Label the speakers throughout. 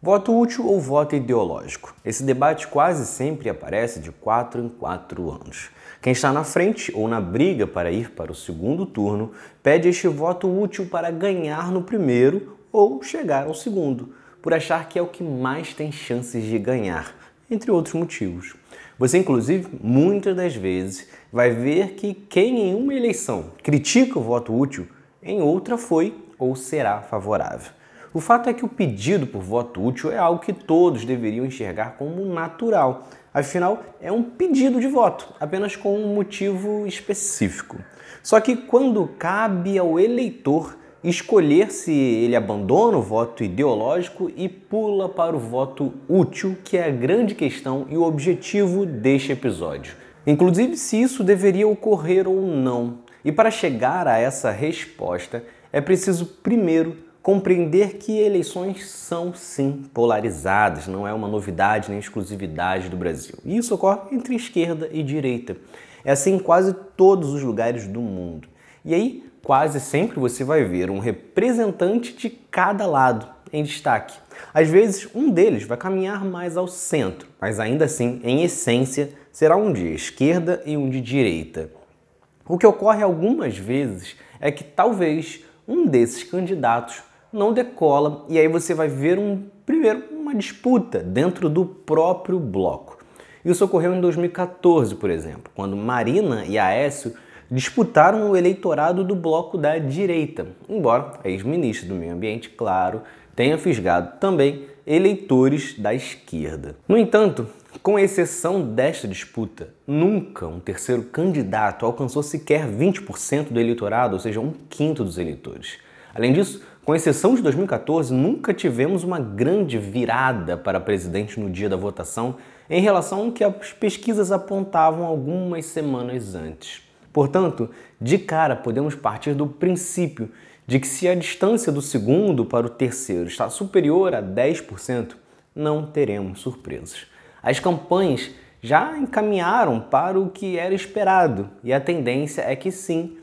Speaker 1: Voto útil ou voto ideológico? Esse debate quase sempre aparece de 4 em 4 anos. Quem está na frente ou na briga para ir para o segundo turno pede este voto útil para ganhar no primeiro ou chegar ao segundo, por achar que é o que mais tem chances de ganhar, entre outros motivos. Você, inclusive, muitas das vezes vai ver que quem em uma eleição critica o voto útil, em outra foi ou será favorável. O fato é que o pedido por voto útil é algo que todos deveriam enxergar como natural. Afinal, é um pedido de voto, apenas com um motivo específico. Só que quando cabe ao eleitor escolher se ele abandona o voto ideológico e pula para o voto útil, que é a grande questão e o objetivo deste episódio. Inclusive, se isso deveria ocorrer ou não. E para chegar a essa resposta, é preciso primeiro compreender que eleições são sim polarizadas, não é uma novidade nem exclusividade do Brasil. E isso ocorre entre esquerda e direita. É assim em quase todos os lugares do mundo. E aí, quase sempre você vai ver um representante de cada lado em destaque. Às vezes, um deles vai caminhar mais ao centro, mas ainda assim, em essência, será um de esquerda e um de direita. O que ocorre algumas vezes é que talvez um desses candidatos não decola e aí você vai ver um primeiro uma disputa dentro do próprio bloco. Isso ocorreu em 2014, por exemplo, quando Marina e Aécio disputaram o eleitorado do bloco da direita, embora a ex-ministra do Meio Ambiente, claro, tenha fisgado também eleitores da esquerda. No entanto, com exceção desta disputa, nunca um terceiro candidato alcançou sequer 20% do eleitorado, ou seja, um quinto dos eleitores. Além disso, com exceção de 2014, nunca tivemos uma grande virada para presidente no dia da votação em relação ao que as pesquisas apontavam algumas semanas antes. Portanto, de cara podemos partir do princípio de que se a distância do segundo para o terceiro está superior a 10%, não teremos surpresas. As campanhas já encaminharam para o que era esperado e a tendência é que sim,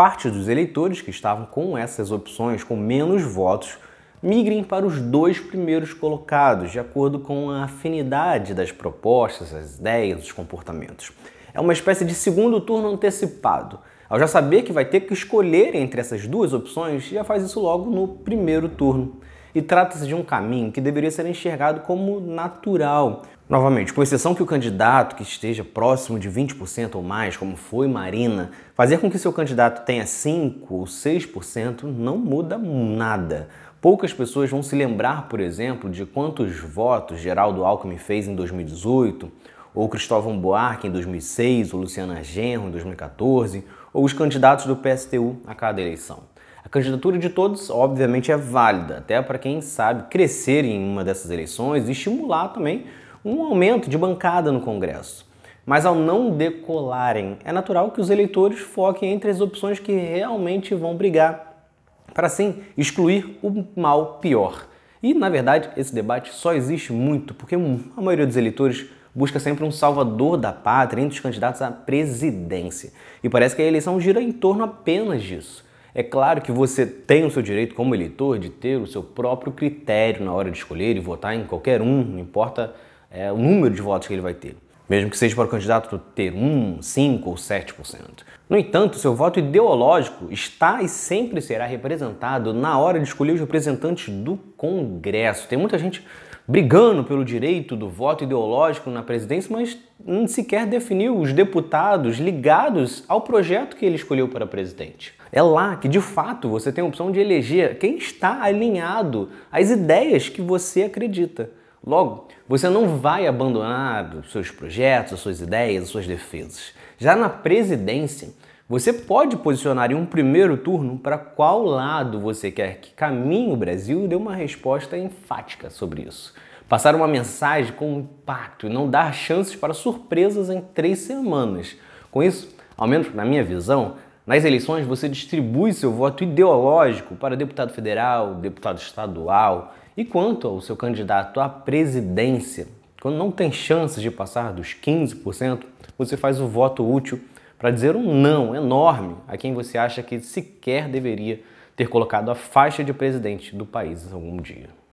Speaker 1: parte dos eleitores que estavam com essas opções com menos votos migrem para os dois primeiros colocados, de acordo com a afinidade das propostas, as ideias, os comportamentos. É uma espécie de segundo turno antecipado. Ao já saber que vai ter que escolher entre essas duas opções, já faz isso logo no primeiro turno. E trata-se de um caminho que deveria ser enxergado como natural, Novamente, com exceção que o candidato que esteja próximo de 20% ou mais, como foi Marina, fazer com que seu candidato tenha 5 ou 6% não muda nada. Poucas pessoas vão se lembrar, por exemplo, de quantos votos Geraldo Alckmin fez em 2018, ou Cristóvão Buarque em 2006, ou Luciana Genro em 2014, ou os candidatos do PSTU a cada eleição. A candidatura de todos, obviamente, é válida, até para quem sabe crescer em uma dessas eleições e estimular também um aumento de bancada no Congresso. Mas ao não decolarem, é natural que os eleitores foquem entre as opções que realmente vão brigar, para assim excluir o mal pior. E, na verdade, esse debate só existe muito porque a maioria dos eleitores busca sempre um salvador da pátria entre os candidatos à presidência. E parece que a eleição gira em torno apenas disso. É claro que você tem o seu direito como eleitor de ter o seu próprio critério na hora de escolher e votar em qualquer um, não importa é, o número de votos que ele vai ter, mesmo que seja para o candidato ter 1, 5 ou 7%. No entanto, seu voto ideológico está e sempre será representado na hora de escolher os representantes do Congresso. Tem muita gente brigando pelo direito do voto ideológico na presidência, mas não sequer definiu os deputados ligados ao projeto que ele escolheu para presidente. É lá que, de fato, você tem a opção de eleger quem está alinhado às ideias que você acredita. Logo, você não vai abandonar os seus projetos, as suas ideias, as suas defesas. Já na presidência, você pode posicionar em um primeiro turno para qual lado você quer que caminhe o Brasil e dê uma resposta enfática sobre isso. Passar uma mensagem com impacto e não dar chances para surpresas em três semanas. Com isso, ao menos na minha visão, nas eleições você distribui seu voto ideológico para deputado federal, deputado estadual, e quanto ao seu candidato à presidência, quando não tem chances de passar dos 15%, você faz o voto útil para dizer um não enorme a quem você acha que sequer deveria ter colocado a faixa de presidente do país algum dia.